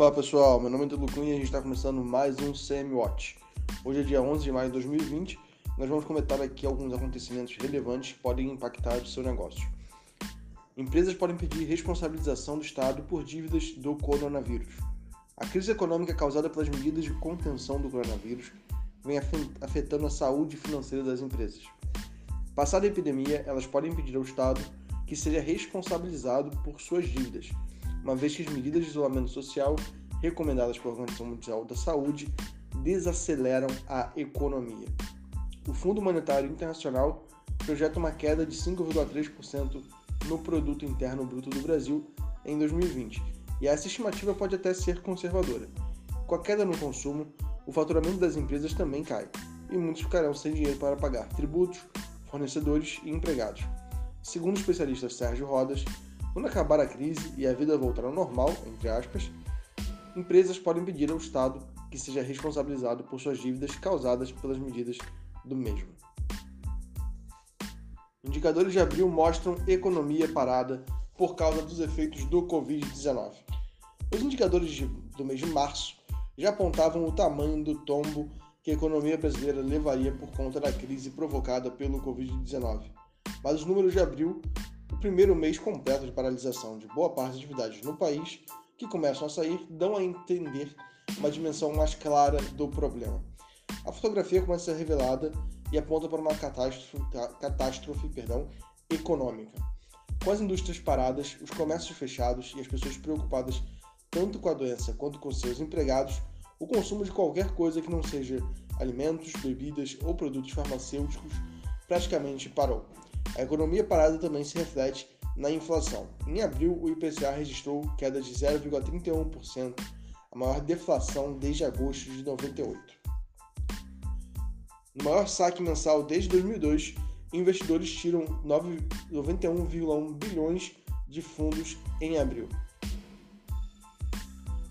Fala pessoal, meu nome é Edu Cunha e a gente está começando mais um CM Watch. Hoje é dia 11 de maio de 2020 nós vamos comentar aqui alguns acontecimentos relevantes que podem impactar o seu negócio. Empresas podem pedir responsabilização do Estado por dívidas do coronavírus. A crise econômica causada pelas medidas de contenção do coronavírus vem afetando a saúde financeira das empresas. Passada a epidemia, elas podem pedir ao Estado que seja responsabilizado por suas dívidas, uma vez que as medidas de isolamento social recomendadas pela Organização Mundial da Saúde desaceleram a economia. O Fundo Monetário Internacional projeta uma queda de 5,3% no produto interno bruto do Brasil em 2020, e essa estimativa pode até ser conservadora. Com a queda no consumo, o faturamento das empresas também cai, e muitos ficarão sem dinheiro para pagar tributos, fornecedores e empregados. Segundo o especialista Sérgio Rodas, quando acabar a crise e a vida voltar ao normal, entre aspas, empresas podem pedir ao Estado que seja responsabilizado por suas dívidas causadas pelas medidas do mesmo. Indicadores de abril mostram economia parada por causa dos efeitos do Covid-19. Os indicadores de, do mês de março já apontavam o tamanho do tombo que a economia brasileira levaria por conta da crise provocada pelo Covid-19. Mas os números de abril, o primeiro mês completo de paralisação de boa parte das atividades no país, que começam a sair, dão a entender uma dimensão mais clara do problema. A fotografia começa a ser revelada e aponta para uma catástrofe, catástrofe perdão, econômica. Com as indústrias paradas, os comércios fechados e as pessoas preocupadas tanto com a doença quanto com seus empregados, o consumo de qualquer coisa que não seja alimentos, bebidas ou produtos farmacêuticos praticamente parou. A economia parada também se reflete na inflação. Em abril, o IPCA registrou queda de 0,31%, a maior deflação desde agosto de 98. No maior saque mensal desde 2002, investidores tiram 91,1 bilhões de fundos em abril.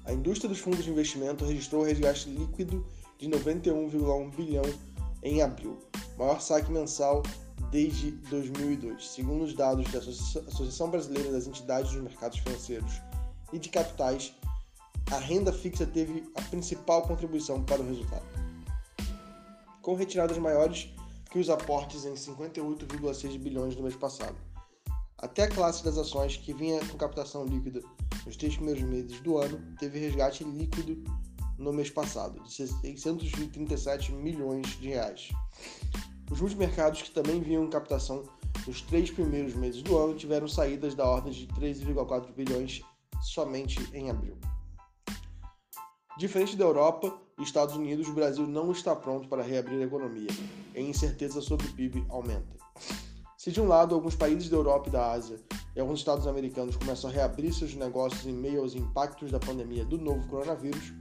A indústria dos fundos de investimento registrou resgate líquido de 91,1 bilhão em abril, maior saque mensal desde 2002, segundo os dados da Associação Brasileira das Entidades dos Mercados Financeiros e de Capitais. A renda fixa teve a principal contribuição para o resultado com retiradas maiores que os aportes em 58,6 bilhões no mês passado. Até a classe das ações, que vinha com captação líquida nos três primeiros meses do ano, teve resgate líquido no mês passado, de 637 milhões de reais. Os multimercados, que também vinham em captação nos três primeiros meses do ano, tiveram saídas da ordem de 13,4 bilhões somente em abril. Diferente da Europa e Estados Unidos, o Brasil não está pronto para reabrir a economia, e a incerteza sobre o PIB aumenta. Se de um lado alguns países da Europa e da Ásia e alguns estados americanos começam a reabrir seus negócios em meio aos impactos da pandemia do novo coronavírus,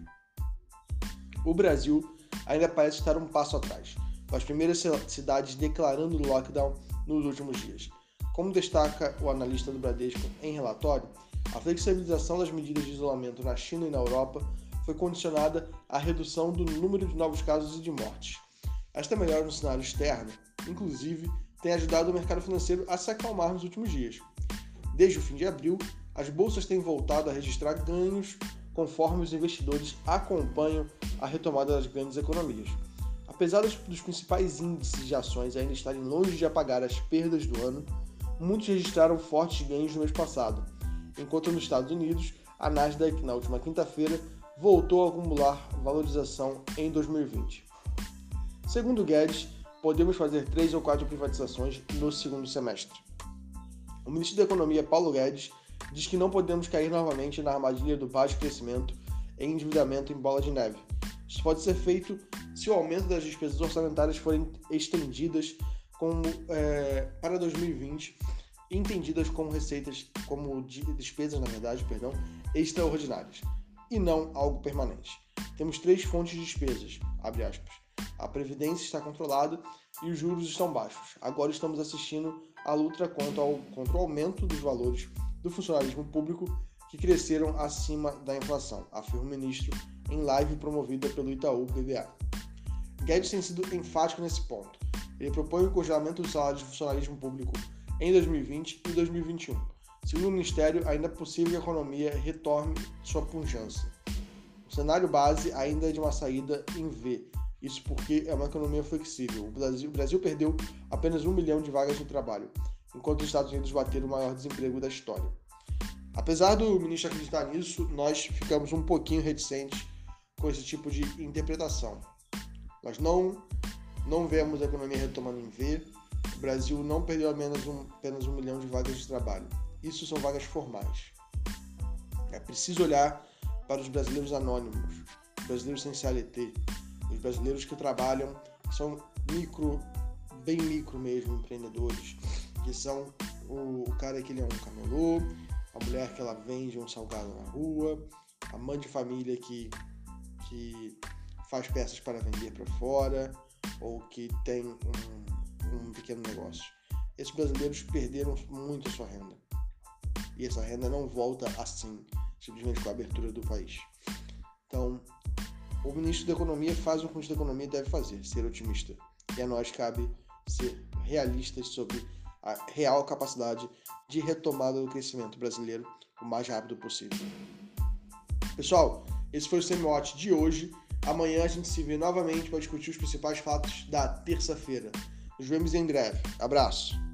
o Brasil ainda parece estar um passo atrás, com as primeiras cidades declarando lockdown nos últimos dias. Como destaca o analista do Bradesco em relatório, a flexibilização das medidas de isolamento na China e na Europa foi condicionada à redução do número de novos casos e de mortes. Esta melhora no cenário externo, inclusive, tem ajudado o mercado financeiro a se acalmar nos últimos dias. Desde o fim de abril, as bolsas têm voltado a registrar ganhos conforme os investidores acompanham a retomada das grandes economias. Apesar dos principais índices de ações ainda estarem longe de apagar as perdas do ano, muitos registraram fortes ganhos no mês passado, enquanto nos Estados Unidos, a Nasdaq, na última quinta-feira, voltou a acumular valorização em 2020. Segundo Guedes, podemos fazer três ou quatro privatizações no segundo semestre. O ministro da Economia, Paulo Guedes, diz que não podemos cair novamente na armadilha do baixo crescimento e endividamento em bola de neve. Isso pode ser feito se o aumento das despesas orçamentárias forem estendidas como, é, para 2020, entendidas como receitas, como despesas, na verdade, perdão, extraordinárias e não algo permanente. Temos três fontes de despesas, A previdência está controlada e os juros estão baixos. Agora estamos assistindo à luta contra, o, contra o aumento dos valores do funcionalismo público que cresceram acima da inflação, afirma o ministro em live promovida pelo Itaú BBA. Guedes tem sido enfático nesse ponto. Ele propõe o congelamento dos salários de funcionalismo público em 2020 e 2021 Segundo o Ministério, ainda é possível que a economia retorne sua pujança. O cenário base ainda é de uma saída em V. Isso porque é uma economia flexível. O Brasil, o Brasil perdeu apenas um milhão de vagas de trabalho, enquanto os Estados Unidos bateram o maior desemprego da história. Apesar do ministro acreditar nisso, nós ficamos um pouquinho reticentes com esse tipo de interpretação. Nós não, não vemos a economia retomando em V. O Brasil não perdeu apenas um, apenas um milhão de vagas de trabalho. Isso são vagas formais. É preciso olhar para os brasileiros anônimos, os brasileiros sem CLT, os brasileiros que trabalham, que são micro, bem micro mesmo, empreendedores, que são o, o cara que ele é um camelô, a mulher que ela vende um salgado na rua, a mãe de família que, que faz peças para vender para fora ou que tem um, um pequeno negócio. Esses brasileiros perderam muito a sua renda. E essa renda não volta assim, simplesmente com a abertura do país. Então, o ministro da Economia faz o que o ministro da Economia deve fazer, ser otimista. E a nós cabe ser realistas sobre a real capacidade de retomada do crescimento brasileiro o mais rápido possível. Pessoal, esse foi o Semiote de hoje. Amanhã a gente se vê novamente para discutir os principais fatos da terça-feira. Nos vemos em breve. Abraço!